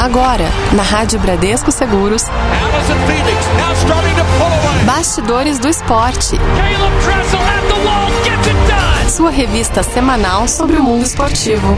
Agora, na Rádio Bradesco Seguros. Bastidores do Esporte. Sua revista semanal sobre o mundo esportivo.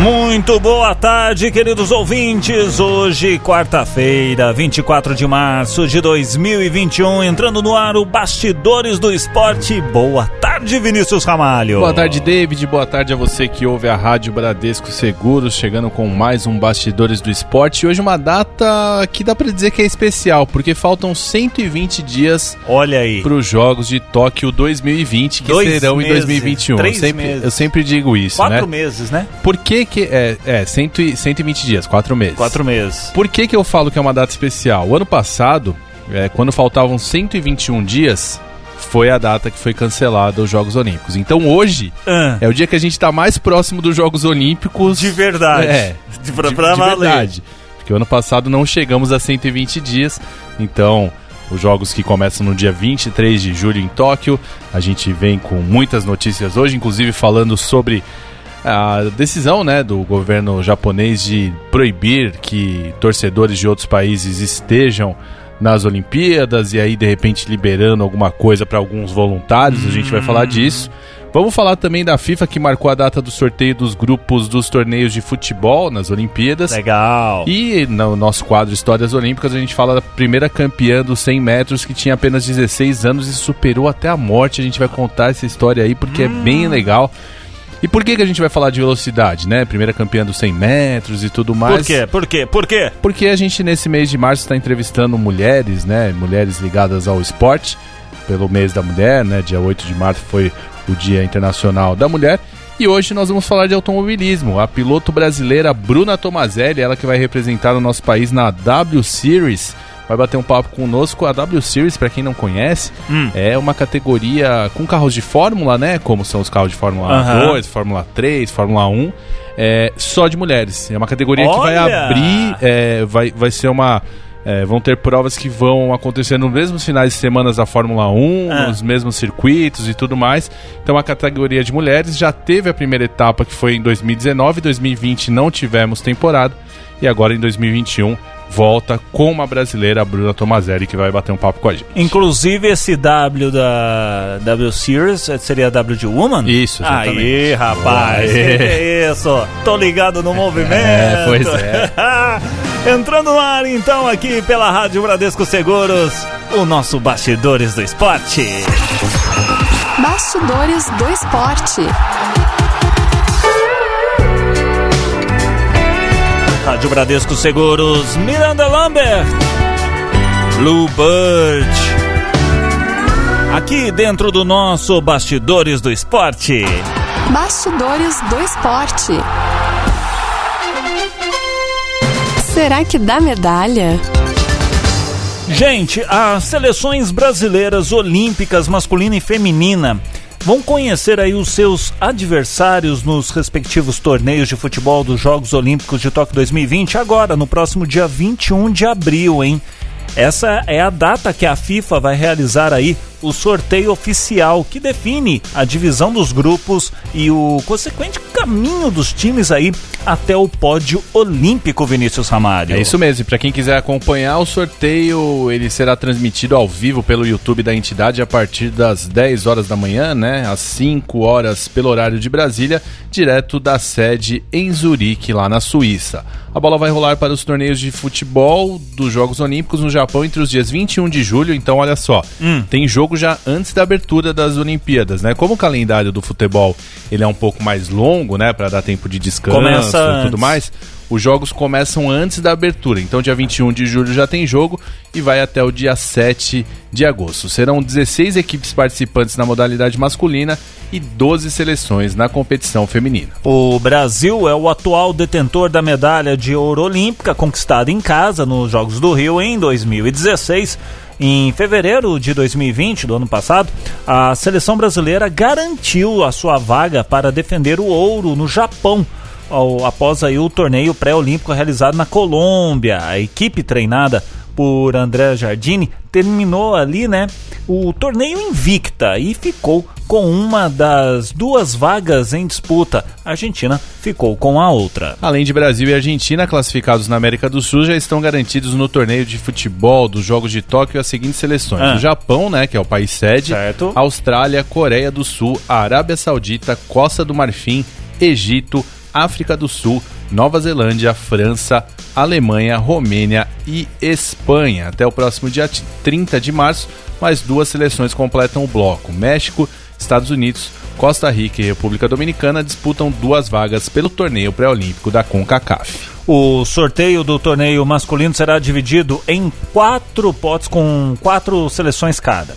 Muito boa tarde, queridos ouvintes. Hoje, quarta-feira, 24 de março de 2021, entrando no ar o Bastidores do Esporte. Boa tarde, Vinícius Ramalho. Boa tarde, David. Boa tarde a você que ouve a Rádio Bradesco Seguros, chegando com mais um Bastidores do Esporte. E hoje uma data que dá para dizer que é especial, porque faltam 120 dias Olha aí. para os Jogos de Tóquio 2020, que Dois serão meses, em 2021. três eu, sempre, eu sempre digo isso, Quatro né? meses, né? Por que que... É, é cento e- 120 dias, quatro meses. Quatro meses. Por que, que eu falo que é uma data especial? O ano passado, é, quando faltavam 121 dias, foi a data que foi cancelada os Jogos Olímpicos. Então hoje Ah, é o dia que a gente está mais próximo dos Jogos Olímpicos. de verdade. É, De, pra, de, pra de valer. verdade. Porque o ano passado não chegamos a 120 dias. Então, os jogos que começam no dia 23 de julho em Tóquio. A gente vem com muitas notícias hoje, inclusive falando sobre a decisão né, do governo japonês de proibir que torcedores de outros países estejam nas Olimpíadas e aí de repente liberando alguma coisa para alguns voluntários, a gente vai falar disso. Vamos falar também da FIFA que marcou a data do sorteio dos grupos dos torneios de futebol nas Olimpíadas. Legal. E no nosso quadro Histórias Olímpicas a gente fala da primeira campeã dos 100 metros que tinha apenas 16 anos e superou até a morte. A gente vai contar essa história aí porque é bem legal. E por que, que a gente vai falar de velocidade, né? Primeira campeã dos 100 metros e tudo mais. Por quê? Por quê? Por quê? Porque a gente nesse mês de março está entrevistando mulheres, né? Mulheres ligadas ao esporte, pelo mês da mulher, né? Dia 8 de março foi o Dia Internacional da Mulher. E hoje nós vamos falar de automobilismo. A piloto brasileira Bruna Tomazelli, ela que vai representar o nosso país na W Series, vai bater um papo conosco. A W Series, para quem não conhece, Hum. é uma categoria com carros de Fórmula, né? Como são os carros de Fórmula Aham. 2, Fórmula 3, Fórmula 1. É, só de mulheres. É uma categoria que vai Olha! abrir, é, vai, vai ser uma. é, vão ter provas que vão acontecer nos mesmos finais de semana da Fórmula 1, Ah. nos mesmos circuitos e tudo mais. Então a categoria de mulheres já teve a primeira etapa que foi em 2019, 2020 não tivemos temporada e agora em 2021 volta com uma brasileira, a Bruna Tomazelli, que vai bater um papo com a gente. Inclusive esse W da W Series eh, seria a W de Woman? Isso, exatamente. Aí, rapaz, Boa, que é. que é isso? Tô ligado no movimento. É, pois é. Entrando no ar então aqui pela Rádio Bradesco Seguros, o nosso Bastidores do Esporte. Bastidores do Esporte. Rádio Bradesco Seguros, Miranda Lambert, Blue Bird. Aqui dentro do nosso Bastidores do Esporte. Bastidores do Esporte. Será que dá medalha? Gente, as seleções brasileiras olímpicas masculina e feminina vão conhecer aí os seus adversários nos respectivos torneios de futebol dos Jogos Olímpicos de Tóquio 2020 agora no próximo dia 21 de abril, hein? Essa é a data que a FIFA vai realizar aí o sorteio oficial que define a divisão dos grupos e o consequente caminho dos times aí até o pódio olímpico, Vinícius Ramalho. É isso mesmo. E para quem quiser acompanhar o sorteio, ele será transmitido ao vivo pelo YouTube da entidade a partir das 10 horas da manhã, né? Às 5 horas pelo horário de Brasília, direto da sede em Zurique, lá na Suíça. A bola vai rolar para os torneios de futebol dos Jogos Olímpicos no Japão entre os dias 21 de julho. Então, olha só, tem jogo já antes da abertura das Olimpíadas, né? Como o calendário do futebol ele é um pouco mais longo, né, para dar tempo de descanso Começa e tudo mais. Os jogos começam antes da abertura, então dia 21 de julho já tem jogo e vai até o dia 7 de agosto. Serão 16 equipes participantes na modalidade masculina e 12 seleções na competição feminina. O Brasil é o atual detentor da medalha de ouro olímpica conquistada em casa nos Jogos do Rio em 2016. Em fevereiro de 2020, do ano passado, a seleção brasileira garantiu a sua vaga para defender o ouro no Japão, após aí o torneio pré-olímpico realizado na Colômbia. A equipe treinada por André Jardini, terminou ali, né, o torneio invicta e ficou com uma das duas vagas em disputa. A Argentina ficou com a outra. Além de Brasil e Argentina, classificados na América do Sul, já estão garantidos no torneio de futebol dos Jogos de Tóquio as seguintes seleções: ah. o Japão, né, que é o país sede, certo. Austrália, Coreia do Sul, Arábia Saudita, Costa do Marfim, Egito, África do Sul, Nova Zelândia, França, Alemanha, Romênia e Espanha. Até o próximo dia 30 de março, mais duas seleções completam o bloco: México, Estados Unidos, Costa Rica e República Dominicana disputam duas vagas pelo torneio pré-olímpico da CONCACAF. O sorteio do torneio masculino será dividido em quatro potes com quatro seleções cada.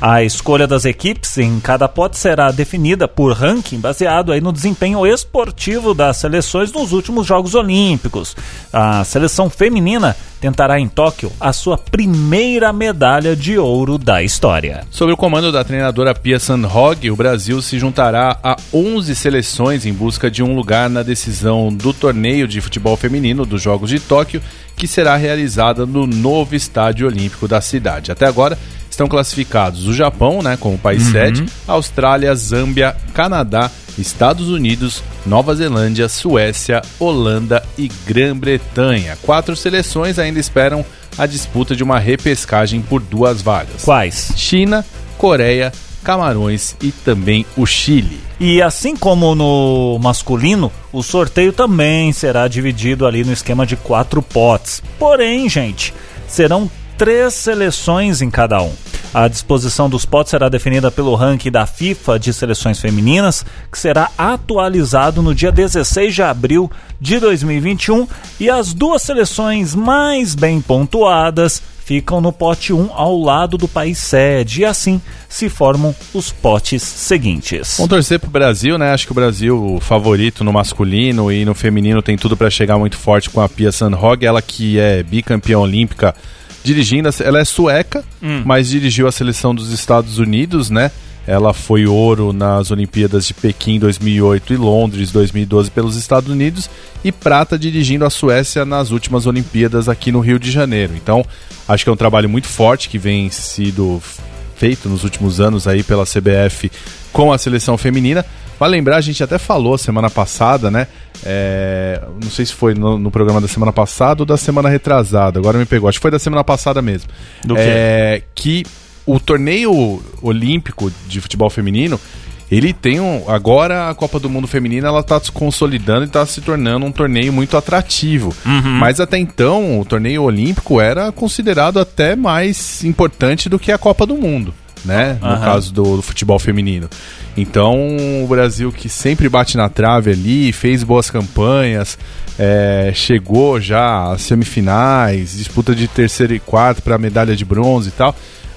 A escolha das equipes em cada pote será definida por ranking baseado aí no desempenho esportivo das seleções nos últimos Jogos Olímpicos. A seleção feminina tentará em Tóquio a sua primeira medalha de ouro da história. Sob o comando da treinadora Pia Sandhog, o Brasil se juntará a 11 seleções em busca de um lugar na decisão do torneio de futebol feminino dos Jogos de Tóquio, que será realizada no novo estádio olímpico da cidade. Até agora, estão classificados o Japão, né, como país uhum. sede, Austrália, Zâmbia, Canadá, Estados Unidos, Nova Zelândia, Suécia, Holanda e Grã-Bretanha. Quatro seleções ainda esperam a disputa de uma repescagem por duas vagas. Quais? China, Coreia, Camarões e também o Chile. E assim como no masculino, o sorteio também será dividido ali no esquema de quatro potes. Porém, gente, serão três seleções em cada um. A disposição dos potes será definida pelo ranking da FIFA de seleções femininas, que será atualizado no dia 16 de abril de 2021, e as duas seleções mais bem pontuadas ficam no pote 1 ao lado do país sede, e assim se formam os potes seguintes. Vamos torcer pro Brasil, né? Acho que o Brasil, o favorito no masculino e no feminino, tem tudo para chegar muito forte com a Pia Sandhog, ela que é bicampeã olímpica dirigindo. Ela é sueca, hum. mas dirigiu a seleção dos Estados Unidos, né? Ela foi ouro nas Olimpíadas de Pequim 2008 e Londres 2012 pelos Estados Unidos e prata dirigindo a Suécia nas últimas Olimpíadas aqui no Rio de Janeiro. Então, acho que é um trabalho muito forte que vem sido feito nos últimos anos aí pela CBF com a seleção feminina. Vale lembrar, a gente até falou semana passada, né? É, não sei se foi no, no, programa da semana passada ou da semana retrasada, agora me pegou. Acho que foi da semana passada mesmo. Do é, que o torneio olímpico de futebol feminino ele tem um. Agora a Copa do Mundo Feminina ela tá se consolidando e está se tornando um torneio muito atrativo. Uhum. Mas até então, o torneio olímpico era considerado até mais importante do que a Copa do Mundo né? Uhum. No caso do, do, futebol feminino. Então, o Brasil que sempre bate na trave ali, fez boas campanhas, é, chegou já às semifinais, disputa de terceiro e quarto para medalha de bronze e tal.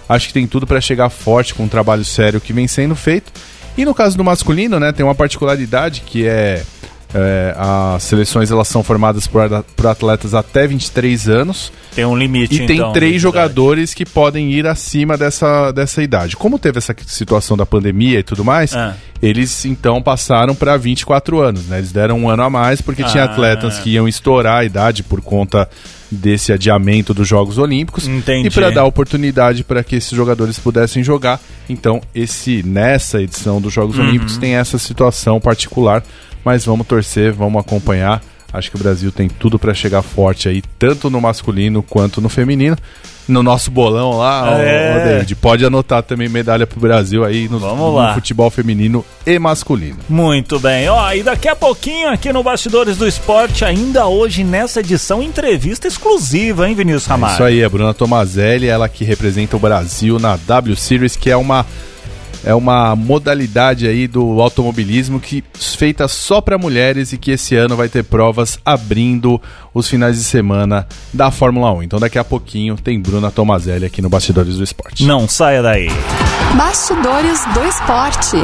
Acho que tem tudo para chegar forte com um trabalho sério que vem sendo feito. E no caso do masculino, né, tem uma particularidade que é é, as seleções elas são formadas por, por, atletas até 23 anos. Tem um limite. E tem então, três jogadores que podem ir acima dessa, dessa idade. Como teve essa situação da pandemia e tudo mais, ah. eles então passaram para 24 anos. Né? Eles deram um ano a mais porque ah. tinha atletas que iam estourar a idade por conta desse adiamento dos Jogos Olímpicos Entendi. e para dar oportunidade para que esses jogadores pudessem jogar. Então, esse nessa edição dos Jogos uhum. Olímpicos tem essa situação particular mas vamos torcer, vamos acompanhar. Acho que o Brasil tem tudo para chegar forte aí, tanto no masculino quanto no feminino. No nosso bolão lá, é. o David, pode anotar também medalha pro Brasil aí no, no, futebol feminino e masculino. Muito bem. Ó, e daqui a pouquinho aqui no Bastidores do Esporte, ainda hoje nessa edição, entrevista exclusiva, hein, Vinícius Ramalho? É isso aí, a Bruna Tomazelli, ela que representa o Brasil na W Series, que é uma é uma modalidade aí do automobilismo que feita só para mulheres e que esse ano vai ter provas abrindo os finais de semana da Fórmula 1. Então daqui a pouquinho tem Bruna Tomazelli aqui no Bastidores do Esporte. Não saia daí. Bastidores do Esporte.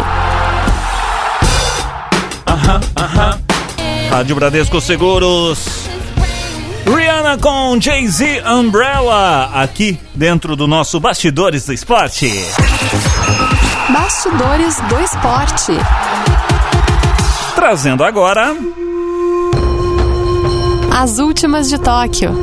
Aham, aham. Rádio Bradesco Seguros. Rihanna com Jay-Z Umbrella aqui dentro do nosso Bastidores do Esporte. Bastidores do Esporte. Trazendo agora. As últimas de Tóquio.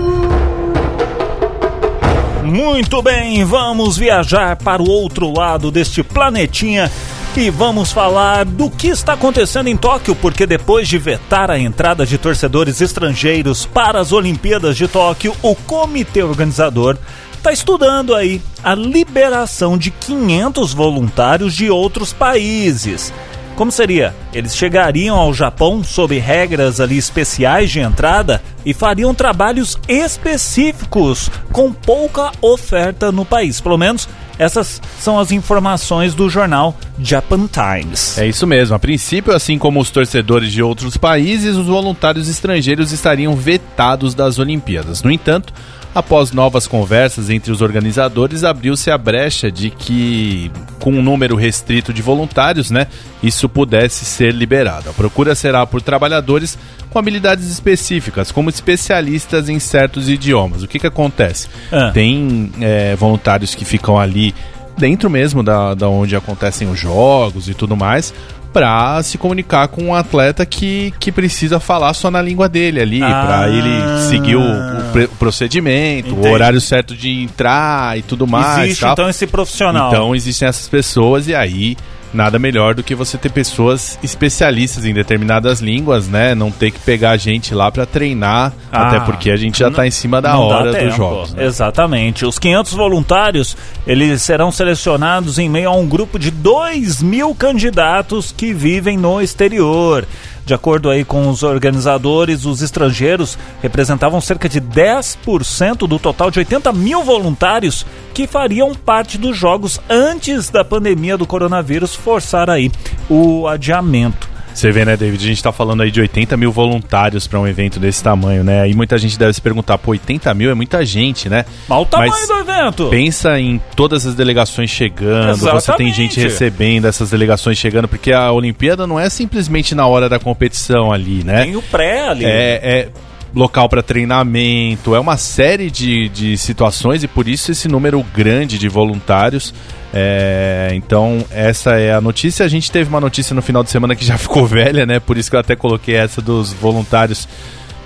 Muito bem, vamos viajar para o outro lado deste planetinha e vamos falar do que está acontecendo em Tóquio, porque depois de vetar a entrada de torcedores estrangeiros para as Olimpíadas de Tóquio, o comitê organizador está estudando aí a liberação de 500 voluntários de outros países. Como seria? Eles chegariam ao Japão sob regras ali especiais de entrada e fariam trabalhos específicos com pouca oferta no país. Pelo menos essas são as informações do jornal Japan Times. É isso mesmo. A princípio, assim como os torcedores de outros países, os voluntários estrangeiros estariam vetados das Olimpíadas. No entanto, Após novas conversas entre os organizadores, abriu-se a brecha de que, com um número restrito de voluntários, né, isso pudesse ser liberado. A procura será por trabalhadores com habilidades específicas, como especialistas em certos idiomas. O que, que acontece? Ah. Tem é, voluntários que ficam ali dentro mesmo da, da onde acontecem os jogos e tudo mais, para se comunicar com um atleta que, que precisa falar só na língua dele ali, ah, para ele seguir o, o, procedimento, entendi. o horário certo de entrar e tudo mais. Existe então esse profissional. Então existem essas pessoas e aí nada melhor do que você ter pessoas especialistas em determinadas línguas, né? Não ter que pegar a gente lá para treinar, ah, até porque a gente já está em cima da hora dos jogos. Né? Exatamente. Os 500 voluntários, eles serão selecionados em meio a um grupo de 2 mil candidatos que vivem no exterior. De acordo aí com os organizadores, os estrangeiros representavam cerca de 10% do total de 80 mil voluntários que fariam parte dos jogos antes da pandemia do coronavírus forçar aí o adiamento. Você vê, né, David? A gente tá falando aí de 80 mil voluntários para um evento desse tamanho, né? E muita gente deve se perguntar, pô, 80 mil é muita gente, né? Mas o tamanho Mas do evento! Pensa em todas as delegações chegando, Exatamente. você tem gente recebendo essas delegações chegando, porque a Olimpíada não é simplesmente na hora da competição ali, né? Tem o pré ali. É, é local para treinamento, é uma série de, de situações e por isso esse número grande de voluntários. É, então, essa é a notícia. A gente teve uma notícia no final de semana que já ficou velha, né? Por isso que eu até coloquei essa dos voluntários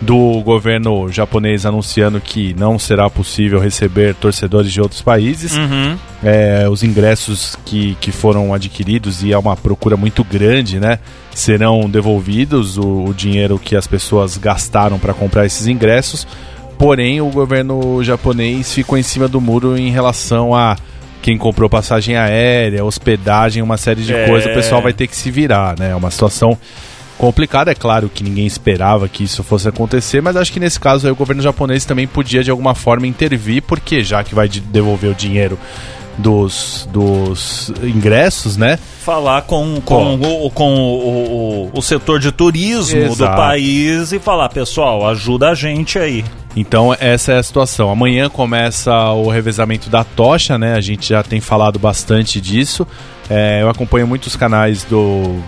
do governo japonês anunciando que não será possível receber torcedores de outros países. Uhum. É, os ingressos que, que foram adquiridos e é uma procura muito grande, né? Serão devolvidos o, o dinheiro que as pessoas gastaram para comprar esses ingressos. Porém, o governo japonês ficou em cima do muro em relação a quem comprou passagem aérea, hospedagem, uma série de é... coisas. O pessoal vai ter que se virar, né? É uma situação complicado. É claro que ninguém esperava que isso fosse acontecer, mas acho que nesse caso aí, o governo japonês também podia de alguma forma intervir, porque já que vai devolver o dinheiro dos, dos ingressos, né? Falar com, com, com, o, com o, o, o, setor de turismo Exato. do país e falar, pessoal, ajuda a gente aí. Então essa é a situação. Amanhã começa o revezamento da tocha, né? A gente já tem falado bastante disso. É, eu acompanho muitos canais do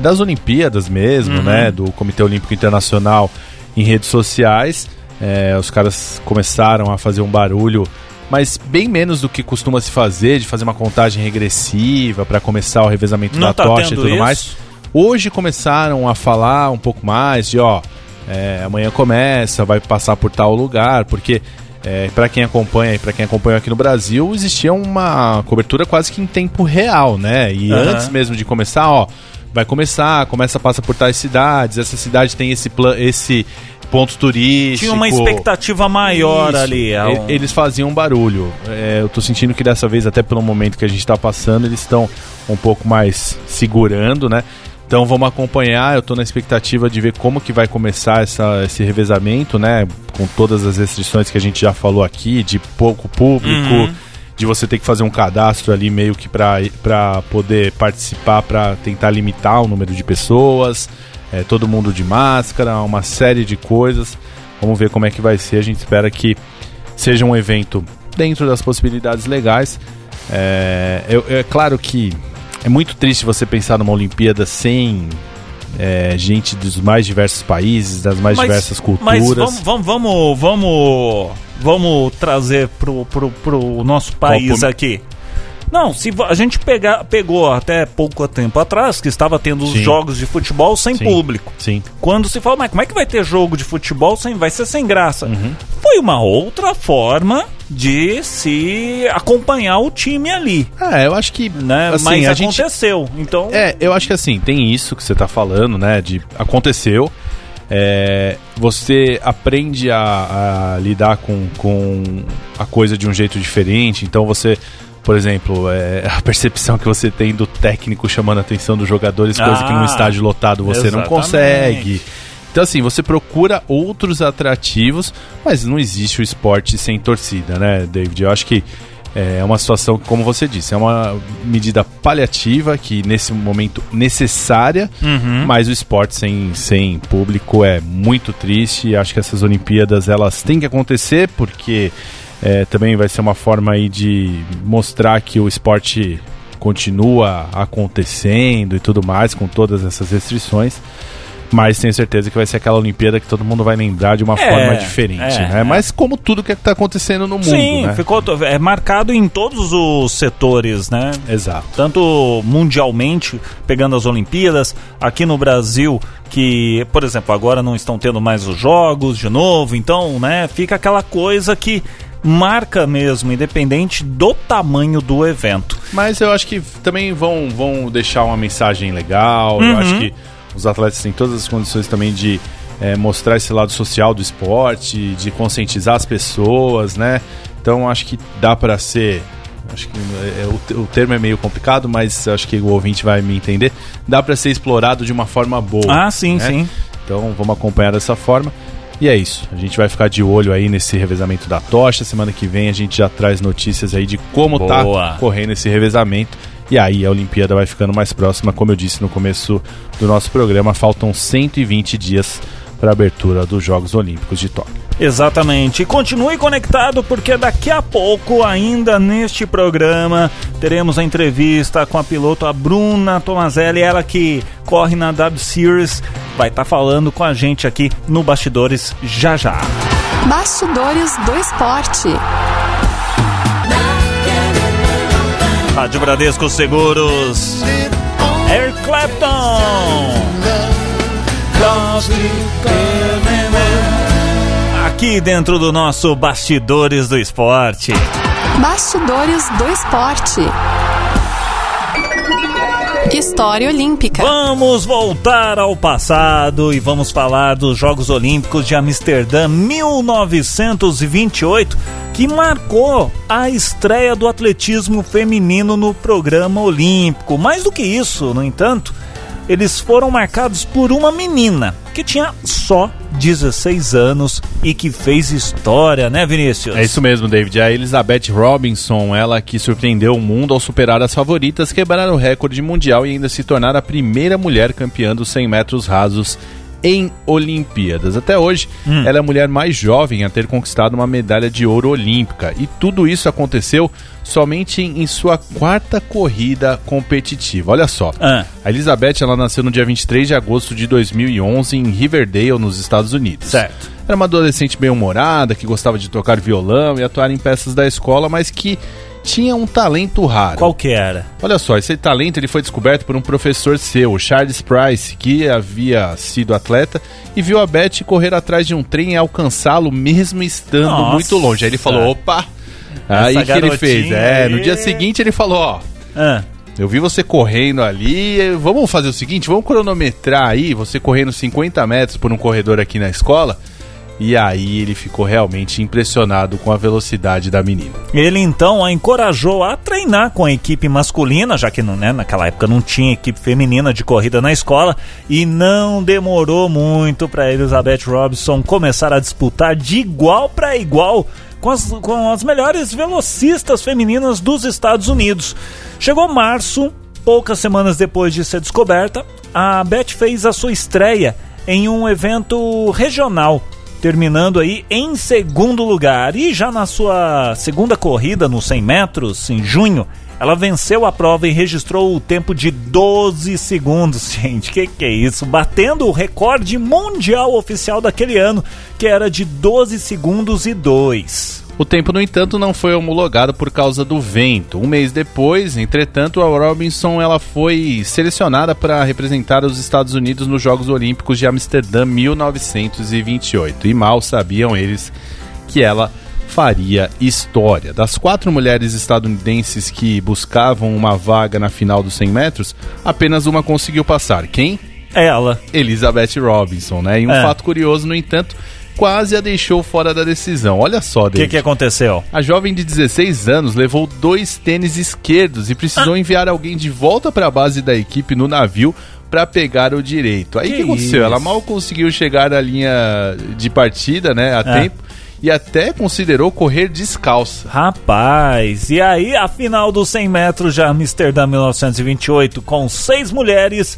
das Olimpíadas mesmo, uhum. né? Do Comitê Olímpico Internacional em redes sociais. É, os caras começaram a fazer um barulho, mas bem menos do que costuma se fazer, de fazer uma contagem regressiva para começar o revezamento Não da tá tocha e tudo isso? mais. Hoje começaram a falar um pouco mais de, ó, é, amanhã começa, vai passar por tal lugar, porque é, para quem acompanha e para quem acompanha aqui no Brasil, existia uma cobertura quase que em tempo real, né? E uhum. antes mesmo de começar, ó, vai começar, começa a passar por tais cidades, essa cidade tem esse, esse ponto turístico. Tinha uma expectativa maior Isso, ali. É um... Eles faziam barulho. É, eu tô sentindo que dessa vez, até pelo momento que a gente está passando, eles estão um pouco mais segurando, né? Então vamos acompanhar, eu estou na expectativa de ver como que vai começar essa, esse revezamento, né? Com todas as restrições que a gente já falou aqui, de pouco público, uhum de você ter que fazer um cadastro ali meio que para poder participar, para tentar limitar o número de pessoas, é, todo mundo de máscara, uma série de coisas. Vamos ver como é que vai ser. A gente espera que seja um evento dentro das possibilidades legais. É, é, é claro que é muito triste você pensar numa Olimpíada sem é, gente dos mais diversos países, das mais mas, diversas culturas. Mas vamos, vamos, vamos, vamos vamos trazer pro, pro, pro nosso país aqui. Não, se a gente pegar, pegou até pouco tempo atrás, que estava tendo os jogos de futebol sem Sim. público. Sim. Quando se fala, mas como é que vai ter jogo de futebol sem. Vai ser sem graça. Uhum. Foi uma outra forma de se acompanhar o time ali. É, eu acho que, né? assim, Mas a gente- aconteceu. Então, É, eu acho que assim, tem isso que você tá falando, né? De aconteceu. É, você aprende a, a lidar com, com a coisa de um jeito diferente. Então você, por exemplo, é, a percepção que você tem do técnico chamando a atenção dos jogadores, coisa que num Ah, estádio lotado você não exatamente. consegue. Então, assim, você procura outros atrativos, mas não existe o esporte sem torcida, né, David? Eu acho que é uma situação, como você disse, é uma medida paliativa que nesse momento necessária, Uhum. mas o esporte sem, sem público é muito triste. Acho que essas Olimpíadas elas têm que acontecer porque é, também vai ser uma forma aí de mostrar que o esporte continua acontecendo e tudo mais com todas essas restrições. Mas tenho certeza que vai ser aquela Olimpíada que todo mundo vai lembrar de uma É, forma diferente, é, né? é. Mas como tudo que está acontecendo no mundo, Sim, né? ficou é marcado em todos os setores, né? Exato. tanto mundialmente, pegando as Olimpíadas, aqui no Brasil, que, por exemplo, agora não estão tendo mais os jogos de novo, então, né, fica aquela coisa que marca mesmo, independente do tamanho do evento. Mas eu acho que também vão, vão deixar uma mensagem legal. Eu Uhum. acho que os atletas têm todas as condições também de é, mostrar esse lado social do esporte, de conscientizar as pessoas, né? Então acho que dá para ser. Acho que é, o, o termo é meio complicado, mas acho que o ouvinte vai me entender. Dá para ser explorado de uma forma boa. Ah, sim, né? sim. Então vamos acompanhar dessa forma. E é isso. A gente vai ficar de olho aí nesse revezamento da tocha. Semana que vem a gente já traz notícias aí de como Boa. tá correndo esse revezamento. E aí a Olimpíada vai ficando mais próxima, como eu disse no começo do nosso programa, faltam 120 dias para a abertura dos Jogos Olímpicos de Tóquio. Exatamente. E continue conectado porque daqui a pouco, ainda neste programa, teremos a entrevista com a piloto a Bruna Tomazelli, ela que corre na W Series, vai estar falando com a gente aqui no Bastidores já já. Bastidores do esporte. Rádio Bradesco Seguros. Air Clapton. Aqui dentro do nosso Bastidores do Esporte. Bastidores do esporte. História Olímpica. Vamos voltar ao passado e vamos falar dos Jogos Olímpicos de Amsterdã 1928, que marcou a estreia do atletismo feminino no programa olímpico. Mais do que isso, no entanto, eles foram marcados por uma menina que tinha só 16 anos e que fez história, né, Vinícius? É isso mesmo, David. A Elizabeth Robinson, ela que surpreendeu o mundo ao superar as favoritas, quebrar o recorde mundial e ainda se tornar a primeira mulher campeã dos 100 metros rasos em Olimpíadas. Até hoje, ela é a mulher mais jovem a ter conquistado uma medalha de ouro olímpica. E tudo isso aconteceu somente em sua quarta corrida competitiva. Olha só. Ah. A Elizabeth ela nasceu no dia 23 de agosto de 2011 em Riverdale, nos Estados Unidos. Certo. Era uma adolescente bem-humorada, que gostava de tocar violão e atuar em peças da escola, mas que tinha um talento raro. Qual que era? Olha só, esse talento ele foi descoberto por um professor seu, Charles Price, que havia sido atleta e viu a Beth correr atrás de um trem e alcançá-lo mesmo estando Nossa. muito longe. Aí ele falou, opa! Aí Essa que ele fez? É, no aí. dia seguinte ele falou, ó, Ah. eu vi você correndo ali. Vamos fazer o seguinte: vamos cronometrar aí, você correndo 50 metros por um corredor aqui na escola. E aí ele ficou realmente impressionado com a velocidade da menina. Ele então a encorajou a treinar com a equipe masculina, já que né, naquela época não tinha equipe feminina de corrida na escola, e não demorou muito para Elizabeth Robinson começar a disputar de igual para igual com as, com as melhores velocistas femininas dos Estados Unidos. Chegou março, poucas semanas depois de ser descoberta, a Beth fez a sua estreia em um evento regional terminando aí em segundo lugar. E já na sua segunda corrida nos 100 metros, em junho, ela venceu a prova e registrou o tempo de 12 segundos. Gente, que que é isso? Batendo o recorde mundial oficial daquele ano, que era de 12 segundos e 2. O tempo, no entanto, não foi homologado por causa do vento. Um mês depois, entretanto, a Robinson ela foi selecionada para representar os Estados Unidos nos Jogos Olímpicos de Amsterdã 1928. E mal sabiam eles que ela faria história. Das quatro mulheres estadunidenses que buscavam uma vaga na final dos 100 metros, apenas uma conseguiu passar. Quem? Ela. Elizabeth Robinson, né? E um É. fato curioso, no entanto, quase a deixou fora da decisão. Olha só, O que, que aconteceu? A jovem de 16 anos levou dois tênis esquerdos e precisou Ah. enviar alguém de volta para a base da equipe no navio para pegar o direito. Aí o Que que aconteceu? isso? Ela mal conseguiu chegar à linha de partida, né, a É. tempo, e até considerou correr descalça. Rapaz, e aí a final dos 100 metros de Amsterdã 1928, com seis mulheres,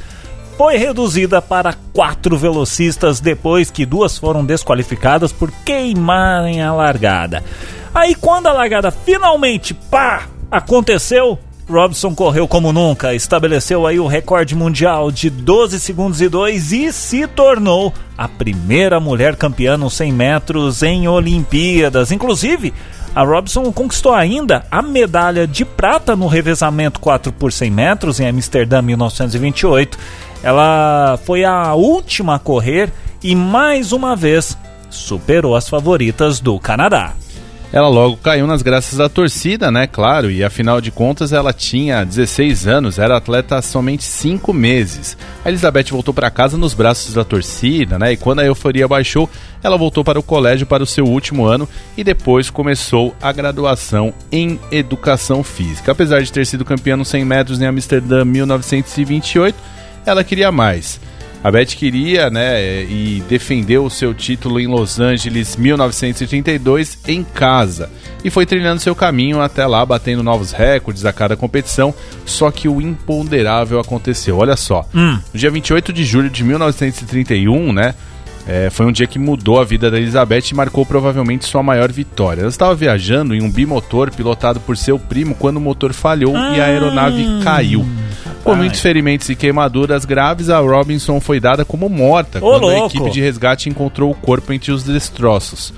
foi reduzida para quatro velocistas depois que duas foram desqualificadas por queimarem a largada. Aí quando a largada finalmente, pá, aconteceu, Robson correu como nunca, estabeleceu aí o recorde mundial de 12 segundos e 2 e se tornou a primeira mulher campeã nos 100 metros em Olimpíadas. Inclusive, a Robson conquistou ainda a medalha de prata no revezamento 4 por 100 metros em Amsterdã 1928. Ela foi a última a correr e mais uma vez superou as favoritas do Canadá. Ela logo caiu nas graças da torcida, né? Claro, e afinal de contas ela tinha 16 anos, era atleta há somente 5 meses. A Elizabeth voltou para casa nos braços da torcida, né? E quando a euforia baixou, ela voltou para o colégio para o seu último ano e depois começou a graduação em Educação Física. Apesar de ter sido campeã nos 100 metros em Amsterdã 1928, ela queria mais. A Beth queria, né, e defendeu o seu título em Los Angeles 1932 em casa e foi trilhando seu caminho até lá, batendo novos recordes a cada competição. Só que o imponderável aconteceu. Olha só, Hum. no dia 28 de julho de 1931, né, é, foi um dia que mudou a vida da Elizabeth e marcou provavelmente sua maior vitória. Ela estava viajando em um bimotor pilotado por seu primo quando o motor falhou e a aeronave caiu. Com muitos ferimentos e queimaduras graves, a Robinson foi dada como morta Ô, quando a louco! equipe de resgate encontrou o corpo entre os destroços.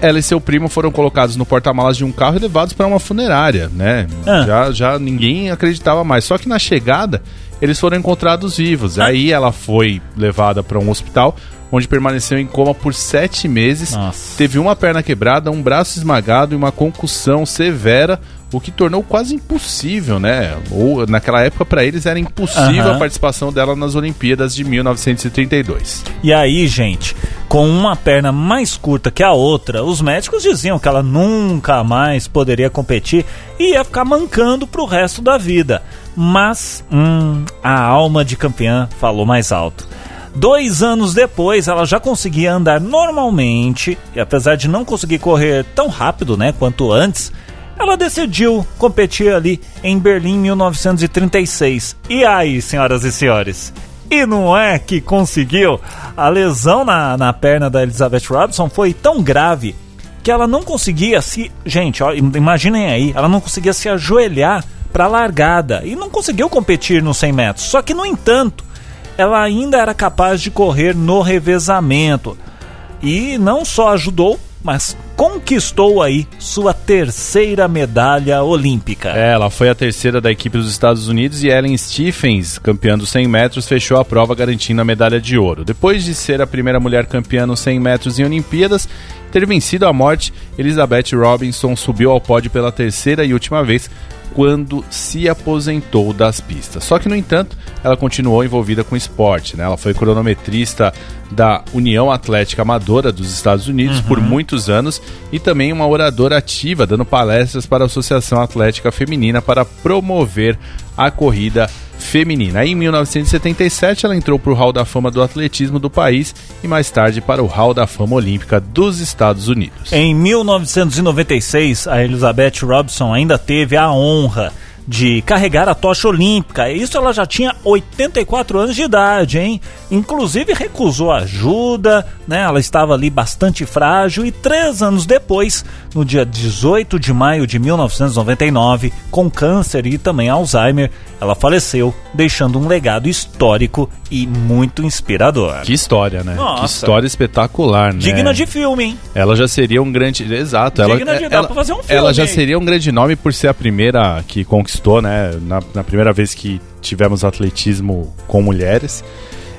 Ela e seu primo foram colocados no porta-malas de um carro e levados para uma funerária, né? Ah. Já, já ninguém acreditava mais. Só que na chegada, eles foram encontrados vivos. Ah. Aí ela foi levada para um hospital, onde permaneceu em coma por sete meses. Nossa. Teve uma perna quebrada, um braço esmagado e uma concussão severa, o que tornou quase impossível, né? Ou naquela época para eles era impossível Aham. a participação dela nas Olimpíadas de 1932. E aí, gente, com uma perna mais curta que a outra, os médicos diziam que ela nunca mais poderia competir e ia ficar mancando pro resto da vida. Mas, hum, a alma de campeã falou mais alto. Dois anos depois, ela já conseguia andar normalmente, e apesar de não conseguir correr tão rápido né, quanto antes, ela decidiu competir ali em Berlim 1936. E aí, senhoras e senhores? E não é que conseguiu? A lesão na, na perna da Elizabeth Robson foi tão grave que ela não conseguia se. Gente, ó, imaginem aí, ela não conseguia se ajoelhar para a largada e não conseguiu competir nos 100 metros. Só que, no entanto, ela ainda era capaz de correr no revezamento. E não só ajudou, mas conquistou aí sua terceira medalha olímpica. É, Ela foi a terceira da equipe dos Estados Unidos e Ellen Stephens, campeã dos 100 metros, fechou a prova garantindo a medalha de ouro. Depois de ser a primeira mulher campeã nos 100 metros em Olimpíadas, ter vencido a morte, Elizabeth Robinson subiu ao pódio pela terceira e última vez quando se aposentou das pistas. Só que, no entanto, ela continuou envolvida com esporte. Né? Ela foi cronometrista da União Atlética Amadora dos Estados Unidos por muitos anos e também uma oradora ativa, dando palestras para a Associação Atlética Feminina para promover a corrida feminina. Aí, em 1977, ela entrou para o Hall da Fama do Atletismo do país e mais tarde para o Hall da Fama Olímpica dos Estados Unidos. Em 1996, a Elizabeth Robson ainda teve a honra de carregar a tocha olímpica. Isso ela já tinha 84 anos de idade, hein? Inclusive recusou ajuda, né? Ela estava ali bastante frágil e três anos depois, no dia 18 de maio de 1999, com câncer e também Alzheimer, ela faleceu, deixando um legado histórico e muito inspirador. Que história, né? Nossa. Que história espetacular, né? Digna de filme, hein? Ela já seria um grande. Exato. Digna ela, de- dá ela, pra fazer um filme, ela já seria um grande nome por ser a primeira que conquistou, né? Na, na primeira vez que tivemos atletismo com mulheres.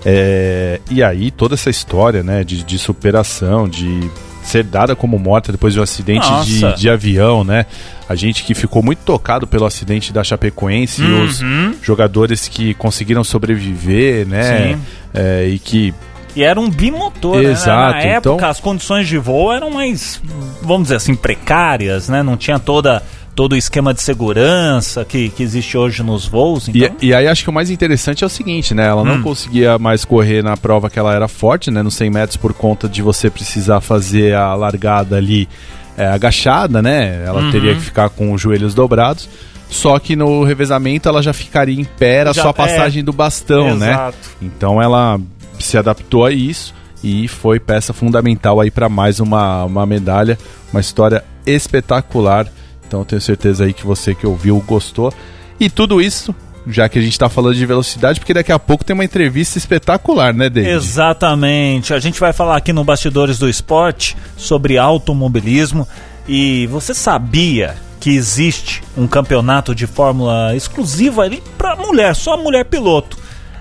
É, e aí, toda essa história, né? De, de superação, de ser dada como morta depois de um acidente de, de, avião, né? A gente que ficou muito tocado pelo acidente da Chapecoense uhum. e os jogadores que conseguiram sobreviver, né? É, e que e era um bimotor, Exato, né? Na época então... as condições de voo eram mais, vamos dizer assim, precárias, né? Não tinha toda todo o esquema de segurança que, que existe hoje nos voos. Então... E, e, aí acho que o mais interessante é o seguinte, né? Ela hum. não conseguia mais correr na prova que ela era forte, né? Nos 100 metros por conta de você precisar fazer a largada ali é, agachada, né? Ela uhum. teria que ficar com os joelhos dobrados. Só que no revezamento ela já ficaria em pé, era só a passagem é, do bastão, exato. né? Então ela se adaptou a isso e foi peça fundamental aí para mais uma, uma medalha, uma história espetacular então tenho certeza aí que você que ouviu gostou. E tudo isso, já que a gente está falando de velocidade, porque daqui a pouco tem uma entrevista espetacular, né, David? Exatamente. A gente vai falar aqui no Bastidores do Esporte sobre automobilismo. E você sabia que existe um campeonato de Fórmula exclusivo ali para mulher, só mulher piloto?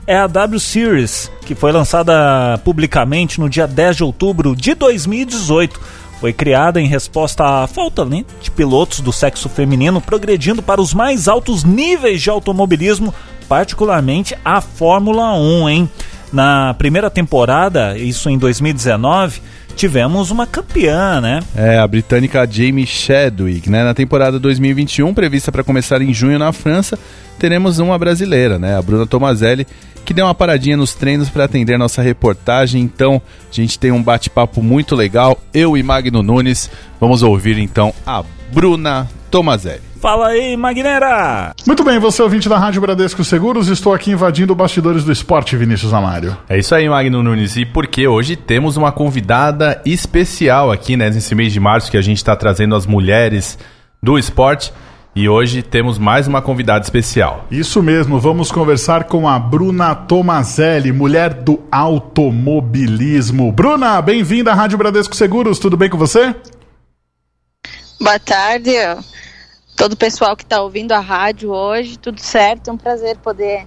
É a W Series, que foi lançada publicamente no dia 10 de outubro de 2018 foi criada em resposta à falta né, de pilotos do sexo feminino progredindo para os mais altos níveis de automobilismo, particularmente a Fórmula 1, hein? Na primeira temporada, isso em 2019, tivemos uma campeã, né? É, a britânica Jamie Chadwick, né? Na temporada 2021, prevista para começar em junho na França, teremos uma brasileira, né? A Bruna Tomazelli, que deu uma paradinha nos treinos para atender nossa reportagem. Então, a gente tem um bate-papo muito legal. Eu e Magno Nunes. Vamos ouvir então a Bruna Tomazelli. Fala aí, Magnera! Muito bem, você é ouvinte da Rádio Bradesco Seguros, estou aqui invadindo bastidores do esporte, Vinícius Amário. É isso aí, Magno Nunes, e porque hoje temos uma convidada especial aqui, né, nesse mês de março, que a gente está trazendo as mulheres do esporte. E hoje temos mais uma convidada especial. Isso mesmo, vamos conversar com a Bruna Tomazelli, mulher do automobilismo. Bruna, bem-vinda à Rádio Bradesco Seguros, tudo bem com você? Boa tarde, todo o pessoal que está ouvindo a rádio hoje, tudo certo, é um prazer poder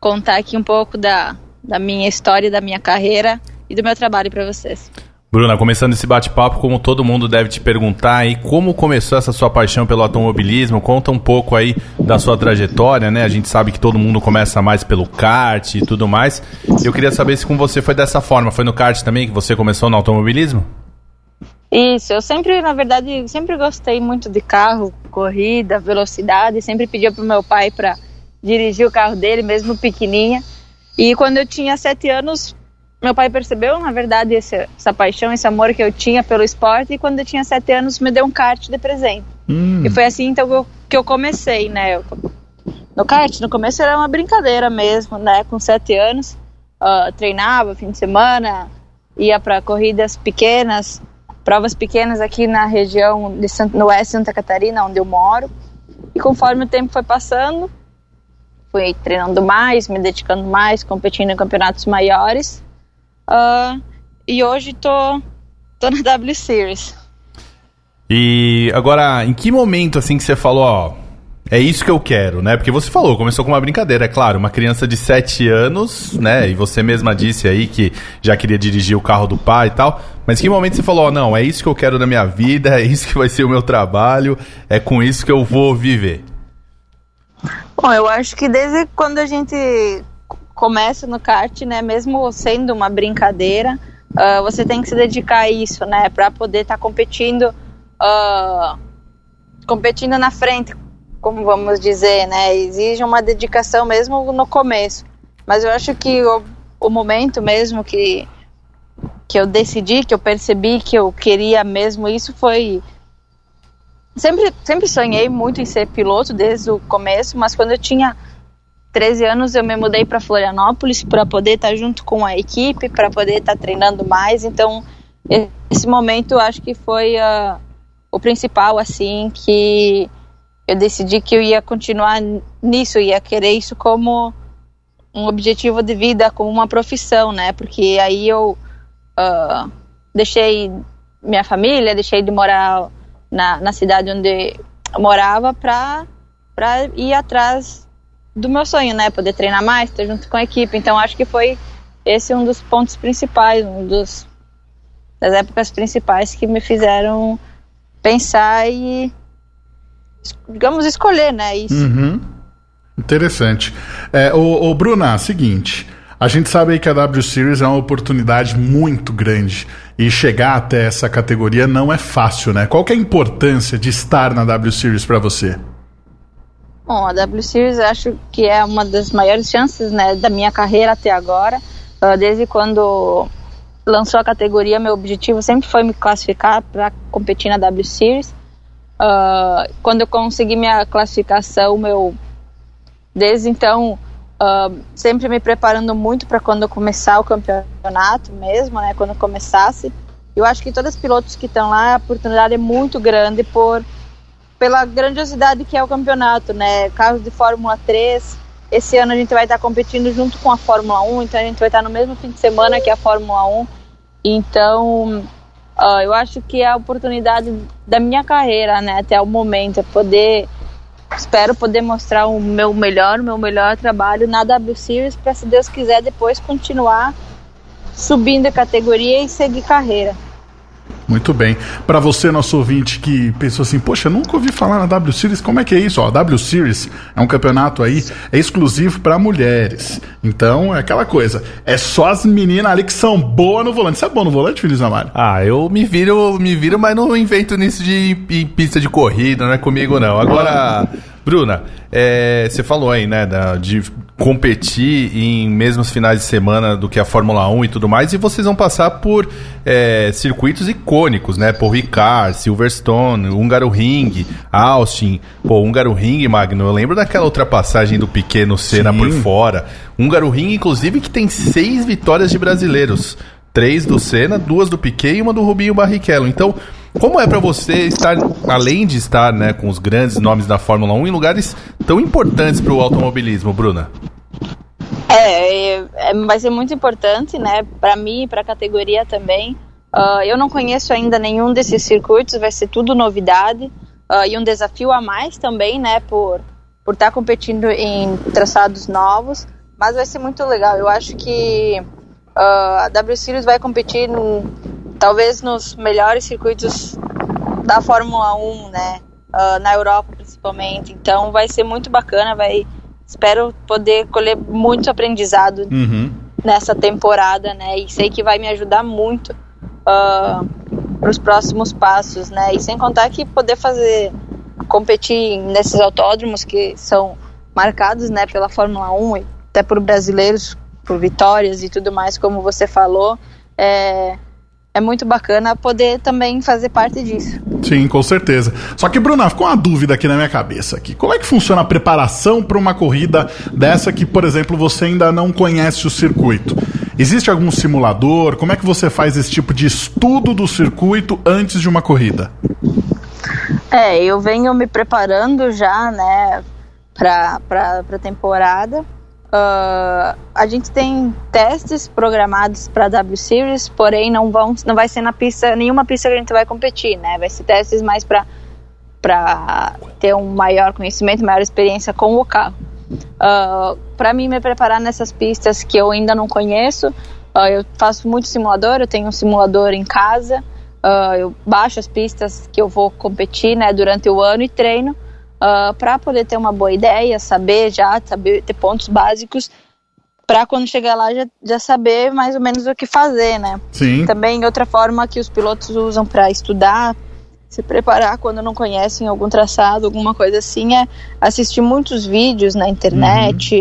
contar aqui um pouco da, da minha história, da minha carreira e do meu trabalho para vocês. Bruna, começando esse bate-papo, como todo mundo deve te perguntar aí, como começou essa sua paixão pelo automobilismo? Conta um pouco aí da sua trajetória, né? A gente sabe que todo mundo começa mais pelo kart e tudo mais. Eu queria saber se com você foi dessa forma. Foi no kart também que você começou no automobilismo? Isso, eu sempre, na verdade, sempre gostei muito de carro, corrida, velocidade, sempre pedia pro meu pai para dirigir o carro dele, mesmo pequenininha. E quando eu tinha sete anos, meu pai percebeu, na verdade, esse, essa paixão, esse amor que eu tinha pelo esporte, e quando eu tinha sete anos me deu um kart de presente. Hum. E foi assim então que eu, que eu comecei, né? Eu, no kart, no começo era uma brincadeira mesmo, né? Com sete anos, uh, treinava fim de semana, ia para corridas pequenas, provas pequenas aqui na região de no oeste de Santa Catarina, onde eu moro. E conforme o tempo foi passando, fui treinando mais, me dedicando mais, competindo em campeonatos maiores. Uh, e hoje tô, tô na W Series. E agora, em que momento assim que você falou, ó, é isso que eu quero, né? Porque você falou, começou com uma brincadeira, é claro, uma criança de 7 anos, né? E você mesma disse aí que já queria dirigir o carro do pai e tal. Mas que momento você falou, ó, não, é isso que eu quero na minha vida, é isso que vai ser o meu trabalho, é com isso que eu vou viver? Bom, eu acho que desde quando a gente começa no kart, né, mesmo sendo uma brincadeira, uh, você tem que se dedicar a isso, né, para poder estar tá competindo, uh, competindo na frente, como vamos dizer, né, exige uma dedicação mesmo no começo. Mas eu acho que o, o momento mesmo que que eu decidi, que eu percebi que eu queria mesmo isso foi sempre sempre sonhei muito em ser piloto desde o começo, mas quando eu tinha 13 anos eu me mudei para Florianópolis para poder estar tá junto com a equipe, para poder estar tá treinando mais. Então, esse momento acho que foi uh, o principal, assim, que eu decidi que eu ia continuar nisso, ia querer isso como um objetivo de vida, como uma profissão, né? Porque aí eu uh, deixei minha família, deixei de morar na, na cidade onde eu morava para ir atrás do meu sonho, né? Poder treinar mais, estar junto com a equipe. Então acho que foi esse um dos pontos principais, um dos das épocas principais que me fizeram pensar e, digamos, escolher, né? Isso. Uhum. Interessante. É, Bruna, seguinte. A gente sabe aí que a W Series é uma oportunidade muito grande e chegar até essa categoria não é fácil, né? Qual que é a importância de estar na W Series para você? Bom, a W Series acho que é uma das maiores chances né, da minha carreira até agora. Uh, desde quando lançou a categoria, meu objetivo sempre foi me classificar para competir na W Series. Uh, quando eu consegui minha classificação, meu desde então uh, sempre me preparando muito para quando começar o campeonato mesmo, né? Quando começasse. Eu acho que todos os pilotos que estão lá, a oportunidade é muito grande por pela grandiosidade que é o campeonato, né? Carros de Fórmula 3. Esse ano a gente vai estar competindo junto com a Fórmula 1, então a gente vai estar no mesmo fim de semana que a Fórmula 1. Então, uh, eu acho que é a oportunidade da minha carreira, né, até o momento, é poder espero poder mostrar o meu melhor, o meu melhor trabalho na W Series para, se Deus quiser, depois continuar subindo a categoria e seguir carreira. Muito bem. Para você, nosso ouvinte, que pensou assim, poxa, nunca ouvi falar na W Series, como é que é isso? Ó, a W Series é um campeonato aí, é exclusivo para mulheres. Então, é aquela coisa, é só as meninas ali que são boas no volante. Você é bom no volante, Vinícius Amaro? Ah, eu me viro, me viro, mas não invento nisso de em pista de corrida, não é comigo não. Agora, Bruna, é, você falou aí, né, da, de competir em mesmos finais de semana do que a Fórmula 1 e tudo mais, e vocês vão passar por é, circuitos icônicos, né? Paul Ricard, Silverstone, Húngaro Ring, Austin. Pô, Húngaro Ring, Magno, eu lembro daquela ultrapassagem do pequeno Senna Sim. por fora. Húngaro Ring, inclusive, que tem seis vitórias de brasileiros. Três do Senna, duas do Piquet e uma do Rubinho Barrichello. Então, como é para você estar, além de estar né, com os grandes nomes da Fórmula 1, em lugares tão importantes para o automobilismo, Bruna? É, é, é, vai ser muito importante, né, para mim e para a categoria também. Uh, eu não conheço ainda nenhum desses circuitos, vai ser tudo novidade uh, e um desafio a mais também, né, por por estar tá competindo em traçados novos, mas vai ser muito legal. Eu acho que a W Series vai competir no, talvez nos melhores circuitos da Fórmula 1, né, na Europa principalmente. Então vai ser muito bacana, vai espero poder colher muito aprendizado uhum. nessa temporada, né? E sei que vai me ajudar muito uh, ah, para os próximos passos, né? E sem contar que poder fazer competir nesses autódromos que são marcados, né, pela Fórmula 1 e até por brasileiros, por vitórias e tudo mais, como você falou, é, é muito bacana poder também fazer parte disso. Sim, com certeza. Só que, Bruna, ficou uma dúvida aqui na minha cabeça. Aqui. Como é que funciona a preparação para uma corrida dessa que, por exemplo, você ainda não conhece o circuito? Existe algum simulador? Como é que você faz esse tipo de estudo do circuito antes de uma corrida? É, eu venho me preparando já, né, para a temporada. Uh, a gente tem testes programados para W Series, porém não vão, não vai ser na pista, nenhuma pista que a gente vai competir, né? Vai ser testes mais para para ter um maior conhecimento, maior experiência com o carro. Uh, ah, para mim me preparar nessas pistas que eu ainda não conheço, uh, eu faço muito simulador, eu tenho um simulador em casa, eu baixo as pistas que eu vou competir, né, durante o ano e treino uh, ah, para poder ter uma boa ideia, saber já, saber ter pontos básicos para quando chegar lá já, já saber mais ou menos o que fazer, né? Sim. Também outra forma que os pilotos usam para estudar, se preparar quando não conhecem algum traçado, alguma coisa assim, é assistir muitos vídeos na internet,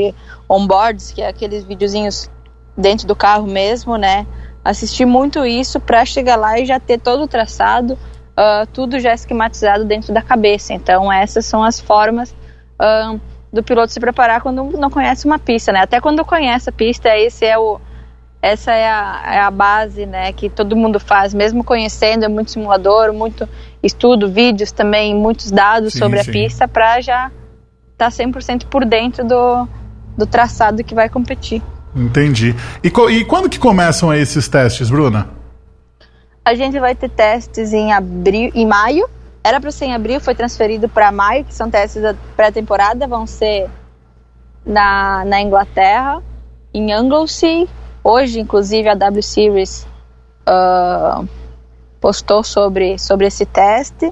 uhum. onboards, que é aqueles videozinhos dentro do carro mesmo, né? Assistir muito isso para chegar lá e já ter todo o traçado uh, tudo já esquematizado dentro da cabeça. Então, essas são as formas uh, do piloto se preparar quando não conhece uma pista, né? Até quando conhece a pista, esse é o, essa é a, é a base, né? Que todo mundo faz, mesmo conhecendo, é muito simulador, muito estudo, vídeos também, muitos dados sim, sobre sim. a pista para já estar tá 100% por dentro do, do traçado que vai competir. Entendi. E, e quando que começam esses testes, Bruna? A gente vai ter testes em abril, em maio. Era para ser em abril, foi transferido para maio, que são testes da pré-temporada, vão ser na, na Inglaterra, em Anglesey. Hoje, inclusive, a W Series uh, postou sobre, sobre esse teste.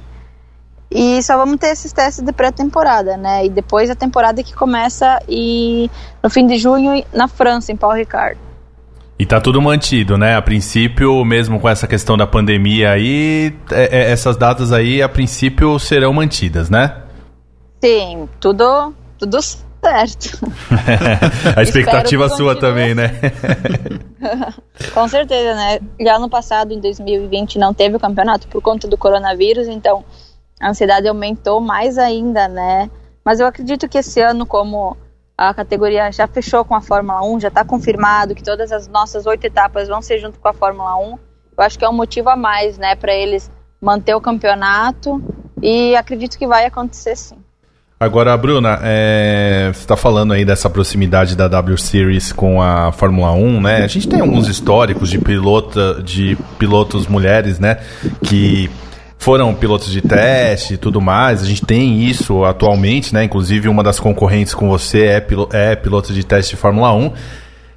E só vamos ter esses testes de pré-temporada, né? E depois a temporada que começa e no fim de junho na França, em Paul Ricard. E tá tudo mantido, né? A princípio, mesmo com essa questão da pandemia aí, é, é, essas datas aí, a princípio, serão mantidas, né? Sim, tudo, tudo certo. a expectativa sua também, né? com certeza, né? Já no passado, em 2020, não teve o campeonato por conta do coronavírus, então a ansiedade aumentou mais ainda, né? Mas eu acredito que esse ano, como a categoria já fechou com a Fórmula 1, já está confirmado que todas as nossas oito etapas vão ser junto com a Fórmula 1, eu acho que é um motivo a mais, né, para eles manter o campeonato e acredito que vai acontecer sim. Agora, Bruna, é, você está falando aí dessa proximidade da W Series com a Fórmula 1, né? A gente tem alguns históricos de, pilota, de pilotos mulheres, né? Que foram pilotos de teste e tudo mais. A gente tem isso atualmente, né? Inclusive, uma das concorrentes com você é, pilo é piloto de teste de Fórmula 1.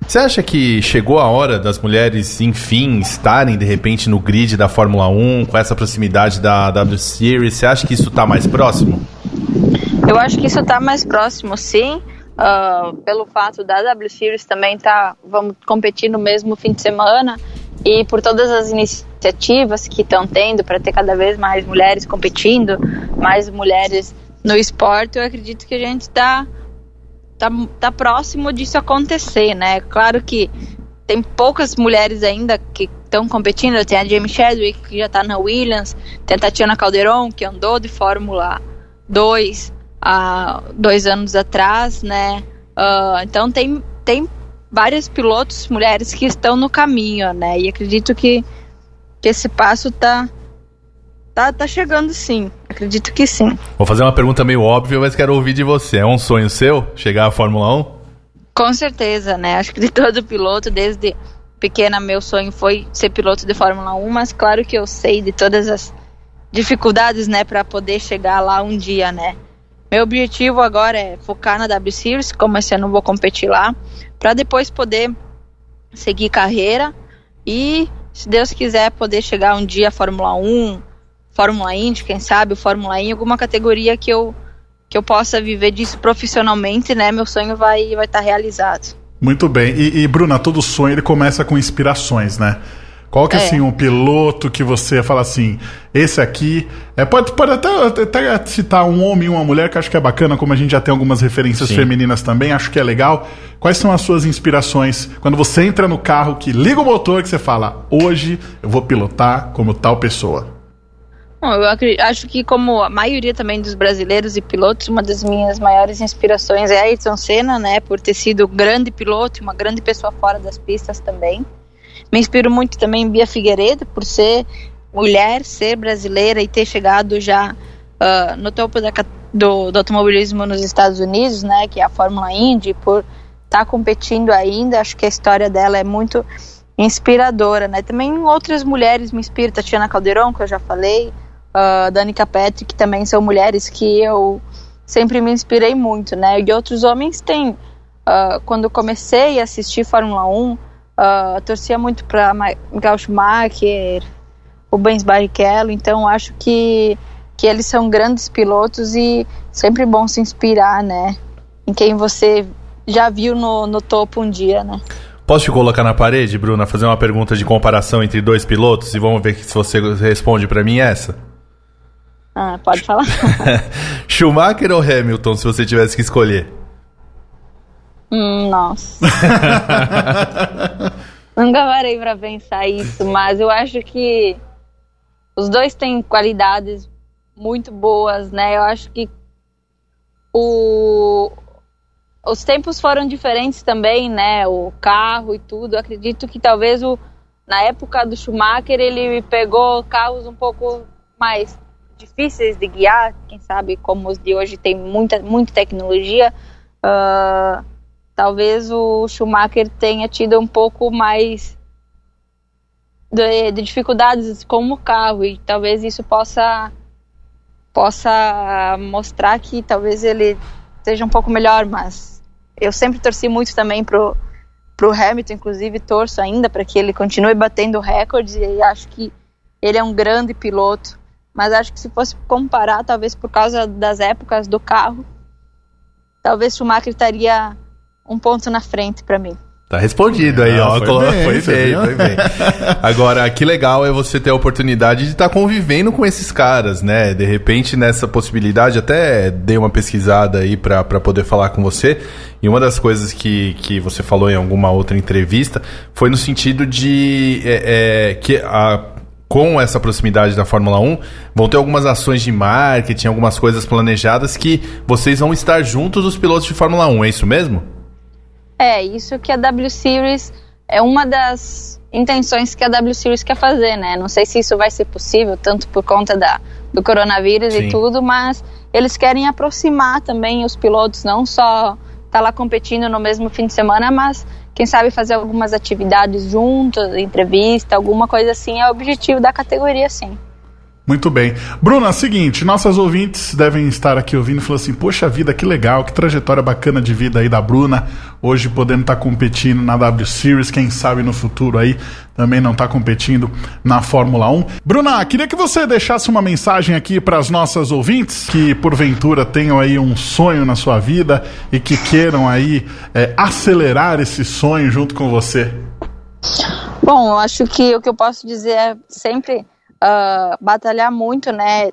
Você acha que chegou a hora das mulheres, enfim, estarem de repente no grid da Fórmula 1, com essa proximidade da W Series? Você acha que isso está mais próximo? Eu acho que isso está mais próximo, sim. Uh, pelo fato da W Series também tá, vamos competir no mesmo fim de semana e por todas as iniciativas que estão tendo para ter cada vez mais mulheres competindo, mais mulheres no esporte, eu acredito que a gente está tá, tá próximo disso acontecer, né? Claro que tem poucas mulheres ainda que estão competindo, tem a Jamie Chadwick que já está na Williams, tem a Tatiana Calderon que andou de Fórmula 2 há dois anos atrás, né? Uh, então tem, tem vários pilotos mulheres que estão no caminho, né? E acredito que, que esse passo tá, tá, tá chegando sim. Acredito que sim. Vou fazer uma pergunta meio óbvia, mas quero ouvir de você. É um sonho seu chegar à Fórmula 1? Com certeza, né? Acho que de todo piloto, desde pequena, meu sonho foi ser piloto de Fórmula 1, mas claro que eu sei de todas as dificuldades, né, para poder chegar lá um dia, né? Meu objetivo agora é focar na W Series, como esse ano vou competir lá, para depois poder seguir carreira e, se Deus quiser, poder chegar um dia à Fórmula 1, Fórmula Indy, quem sabe, Fórmula E, alguma categoria que eu que eu possa viver disso profissionalmente, né? Meu sonho vai vai estar tá realizado. Muito bem. E, e Bruna, todo sonho ele começa com inspirações, né? Qual que é. assim um piloto que você fala assim, esse aqui é pode, pode até, até citar um homem e uma mulher que acho que é bacana, como a gente já tem algumas referências Sim. femininas também, acho que é legal. Quais são as suas inspirações quando você entra no carro que liga o motor que você fala, hoje eu vou pilotar como tal pessoa? Bom, eu acredito, acho que como a maioria também dos brasileiros e pilotos, uma das minhas maiores inspirações é Ayrton Senna, né, por ter sido grande piloto e uma grande pessoa fora das pistas também. Me inspiro muito também em Bia Figueiredo, por ser mulher, ser brasileira e ter chegado já uh, no topo da, do, do, automobilismo nos Estados Unidos, né, que é a Fórmula Indy, por estar tá competindo ainda. Acho que a história dela é muito inspiradora, né? Também outras mulheres me inspiram, Tatiana Calderon, que eu já falei, uh, Danica Petri, que também são mulheres que eu sempre me inspirei muito, né? E outros homens têm. Uh, quando comecei a assistir Fórmula 1, Uh, torcia muito para Michael Schumacher, o Benz Barrichello, então acho que, que eles são grandes pilotos e sempre bom se inspirar, né? Em quem você já viu no, no topo um dia, né? Posso te colocar na parede, Bruna, fazer uma pergunta de comparação entre dois pilotos e vamos ver se você responde para mim essa? Ah, pode falar. Schumacher ou Hamilton, se você tivesse que escolher? Hum, nossa. Nunca parei pra pensar isso, mas eu acho que os dois têm qualidades muito boas, né? Eu acho que o, os tempos foram diferentes também, né? O carro e tudo. Eu acredito que talvez o, na época do Schumacher ele pegou carros um pouco mais difíceis de guiar, quem sabe como os de hoje tem muita, muita tecnologia. Uh, talvez o Schumacher tenha tido um pouco mais de, de dificuldades com o carro e talvez isso possa possa mostrar que talvez ele seja um pouco melhor, mas eu sempre torci muito também pro pro Hamilton, inclusive torço ainda para que ele continue batendo recordes e acho que Ele é um grande piloto, mas acho que se fosse comparar, talvez por causa das épocas do carro, talvez Schumacher estaria um ponto na frente para mim. Tá respondido aí, Ah, ó. foi Colo- bem, Foi bem, foi bem. Agora, que legal é você ter a oportunidade de estar convivendo com esses caras, né? De repente, nessa possibilidade, até dei uma pesquisada aí pra pra poder falar com você. E uma das coisas que, que você falou em alguma outra entrevista foi no sentido de é, é, que a, com essa proximidade da Fórmula 1, vão ter algumas ações de marketing, algumas coisas planejadas que vocês vão estar juntos os pilotos de Fórmula 1, é isso mesmo? É, isso que a W Series é uma das intenções que a W Series quer fazer, né? Não sei se isso vai ser possível, tanto por conta da, do coronavírus Sim. e tudo, mas eles querem aproximar também os pilotos, não só estar lá competindo no mesmo fim de semana, mas quem sabe fazer algumas atividades juntos, entrevista, alguma coisa assim, é o objetivo da categoria, sim. Muito bem. Bruna, seguinte, nossas ouvintes devem estar aqui ouvindo e falando assim: Poxa vida, que legal, que trajetória bacana de vida aí da Bruna. Hoje podendo estar competindo na W Series, quem sabe no futuro aí também não está competindo na Fórmula 1. Bruna, queria que você deixasse uma mensagem aqui para as nossas ouvintes que porventura tenham aí um sonho na sua vida e que queiram aí é, acelerar esse sonho junto com você. Bom, eu acho que o que eu posso dizer é sempre ah, batalhar muito, né?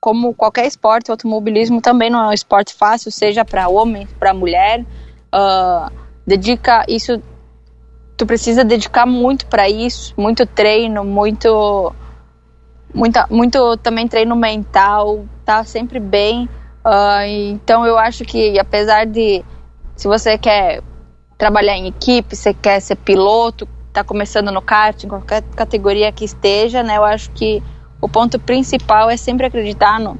Como qualquer esporte, o automobilismo também não é um esporte fácil, seja para homem, para mulher. Ah, dedica isso, tu precisa dedicar muito para isso, muito treino, muito, muita, muito também treino mental, tá sempre bem. Ah, então eu acho que apesar de se você quer trabalhar em equipe, você quer ser piloto, tá começando no kart, em qualquer categoria que esteja, né? Eu acho que o ponto principal é sempre acreditar no,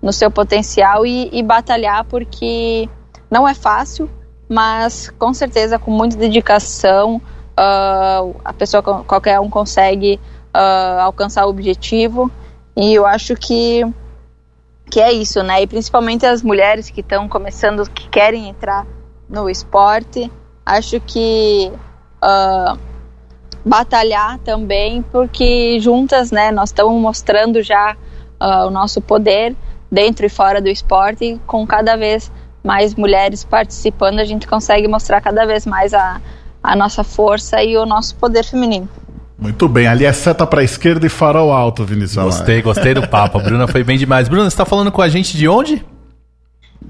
no seu potencial e, e batalhar, porque não é fácil, mas com certeza com muita dedicação ah, a pessoa qualquer um consegue ah, alcançar o objetivo. E eu acho que que é isso, né? E principalmente as mulheres que estão começando, que querem entrar no esporte, acho que uh, batalhar também, porque juntas, né, nós estamos mostrando já uh, o nosso poder dentro e fora do esporte, e com cada vez mais mulheres participando, a gente consegue mostrar cada vez mais a, a nossa força e o nosso poder feminino. Muito bem, ali é seta para esquerda e farol alto, Vinícius. Gostei, gostei do papo. A Bruna foi bem demais. Bruna, você tá falando com a gente de onde?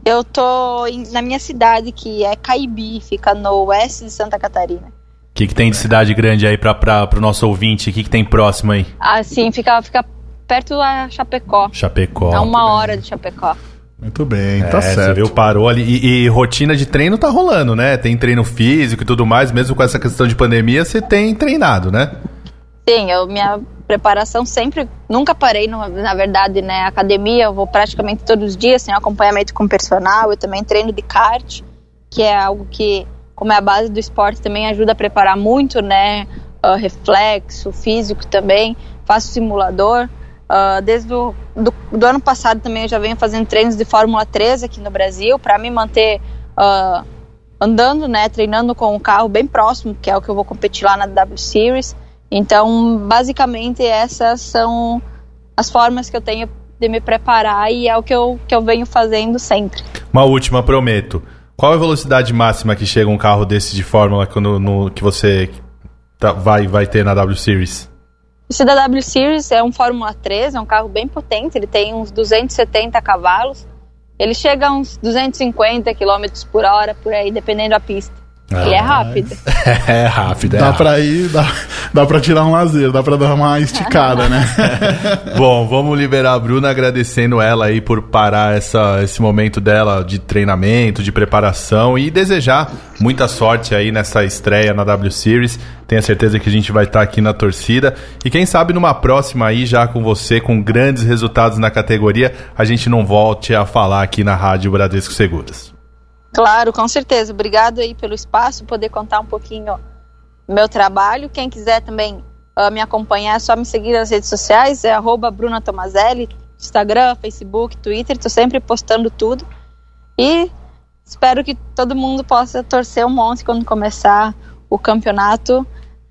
Eu tô na minha cidade, que é Caibi, fica no oeste de Santa Catarina. O que, que tem de cidade grande aí pra, pra, pro nosso ouvinte? O que, que tem próximo aí? Assim, fica, fica perto da Chapecó. Chapecó. a uma hora de Chapecó. Muito bem, É, tá você certo. viu, parou ali. E, e rotina de treino tá rolando, né? Tem treino físico e tudo mais, mesmo com essa questão de pandemia, você tem treinado, né? Sim, eu, minha preparação sempre, nunca parei, no- na verdade, né? Academia, eu vou praticamente todos os dias, tenho acompanhamento com personal, eu também treino de kart, que é algo que, como é a base do esporte, também ajuda a preparar muito, né? Ah, reflexo, físico também, faço simulador. Ah, desde o do, do ano passado também eu já venho fazendo treinos de Fórmula 3 aqui no Brasil, para me manter ah, andando, né? Treinando com o carro bem próximo, que é o que eu vou competir lá na W Series. Então, basicamente, essas são as formas que eu tenho de me preparar e é o que eu, que eu venho fazendo sempre. Uma última, prometo. Qual é a velocidade máxima que chega um carro desse de Fórmula quando, no, que você tá- vai, vai ter na W Series? Esse da W Series é um Fórmula 3, é um carro bem potente, ele tem uns 270 cavalos. Ele chega a uns 250 km por hora, por aí, dependendo da pista. Ele é rápido. É rápido, é Dá rápido. pra ir, dá, dá pra tirar um lazer, dá pra dar uma esticada, né? Bom, vamos liberar a Bruna agradecendo ela aí por parar essa, esse momento dela de treinamento, de preparação e desejar muita sorte aí nessa estreia na W Series. Tenho certeza que a gente vai estar aqui na torcida e quem sabe numa próxima aí já com você com grandes resultados na categoria, a gente não volte a falar aqui na Rádio Bradesco Seguros. Claro, com certeza. Obrigado aí pelo espaço, poder contar um pouquinho meu trabalho. Quem quiser também ah, me acompanhar, é só me seguir nas redes sociais, é arroba Bruna Tomazelli, Instagram, Facebook, Twitter, tô sempre postando tudo. E espero que todo mundo possa torcer um monte quando começar o campeonato,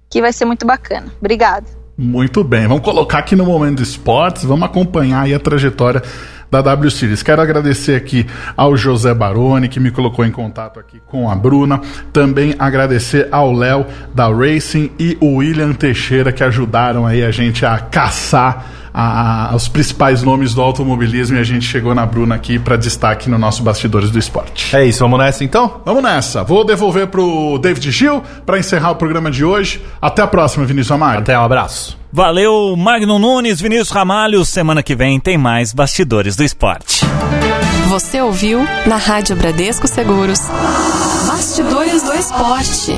que vai ser muito bacana. Obrigado. Muito bem, vamos colocar aqui no Momento Esportes, vamos acompanhar aí a trajetória da W Series. Quero agradecer aqui ao José Baroni, que me colocou em contato aqui com a Bruna. Também agradecer ao Léo da Racing e o William Teixeira, que ajudaram aí a gente a caçar a, a, os principais nomes do automobilismo e a gente chegou na Bruna aqui para destaque no nosso Bastidores do Esporte. É isso, vamos nessa então? Vamos nessa. Vou devolver pro David Gil para encerrar o programa de hoje. Até a próxima, Vinícius Amaro. Até um abraço. Valeu, Magno Nunes, Vinícius Ramalho. Semana que vem tem mais Bastidores do Esporte. Você ouviu na Rádio Bradesco Seguros. Bastidores do Esporte.